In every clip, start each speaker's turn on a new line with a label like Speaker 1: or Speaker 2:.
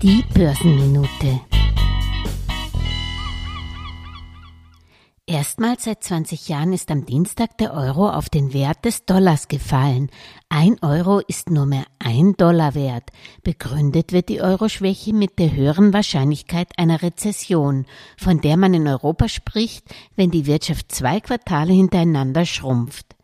Speaker 1: Die Börsenminute. Erstmals seit 20 Jahren ist am Dienstag der Euro auf den Wert des Dollars gefallen. Ein Euro ist nur mehr ein Dollar wert. Begründet wird die Euroschwäche mit der höheren Wahrscheinlichkeit einer Rezession, von der man in Europa spricht, wenn die Wirtschaft zwei Quartale hintereinander schrumpft.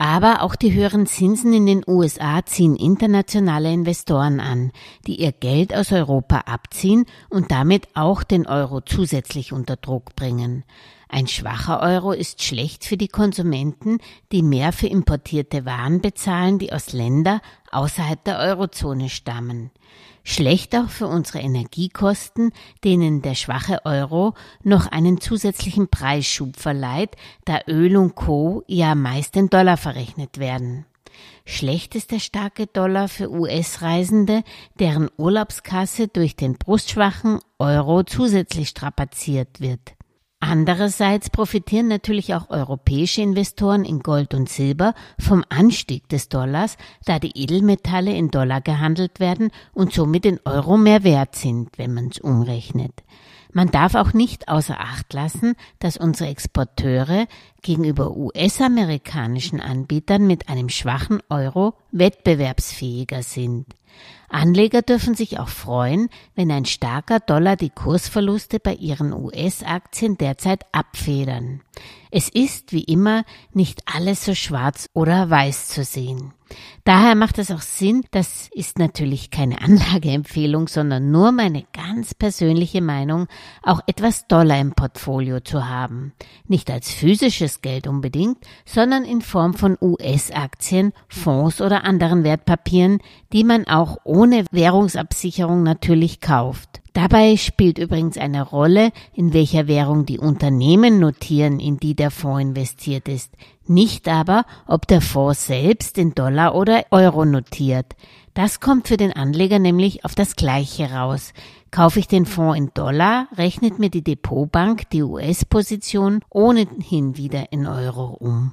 Speaker 1: Aber auch die höheren Zinsen in den USA ziehen internationale Investoren an, die ihr Geld aus Europa abziehen und damit auch den Euro zusätzlich unter Druck bringen. Ein schwacher Euro ist schlecht für die Konsumenten, die mehr für importierte Waren bezahlen, die aus Länder außerhalb der Eurozone stammen. Schlecht auch für unsere Energiekosten, denen der schwache Euro noch einen zusätzlichen Preisschub verleiht, da Öl und Co. ja meist in Dollar verrechnet werden. Schlecht ist der starke Dollar für US-Reisende, deren Urlaubskasse durch den brustschwachen Euro zusätzlich strapaziert wird. Andererseits profitieren natürlich auch europäische Investoren in Gold und Silber vom Anstieg des Dollars, da die Edelmetalle in Dollar gehandelt werden und somit in Euro mehr wert sind, wenn man es umrechnet. Man darf auch nicht außer Acht lassen, dass unsere Exporteure gegenüber US-amerikanischen Anbietern mit einem schwachen Euro wettbewerbsfähiger sind. Anleger dürfen sich auch freuen, wenn ein starker Dollar die Kursverluste bei ihren US-Aktien derzeit abfedern. Es ist, wie immer, nicht alles so schwarz oder weiß zu sehen. Daher macht es auch Sinn, das ist natürlich keine Anlageempfehlung, sondern nur meine ganz persönliche Meinung, auch etwas Dollar im Portfolio zu haben. Nicht als physisches Geld unbedingt, sondern in Form von US-Aktien, Fonds oder anderen Wertpapieren, die man auch ohne Währungsabsicherung natürlich kauft. Dabei spielt übrigens eine Rolle, in welcher Währung die Unternehmen notieren, in die der Fonds investiert ist, nicht aber, ob der Fonds selbst in Dollar oder Euro notiert. Das kommt für den Anleger nämlich auf das Gleiche raus. Kaufe ich den Fonds in Dollar, rechnet mir die Depotbank die US-Position ohnehin wieder in Euro um.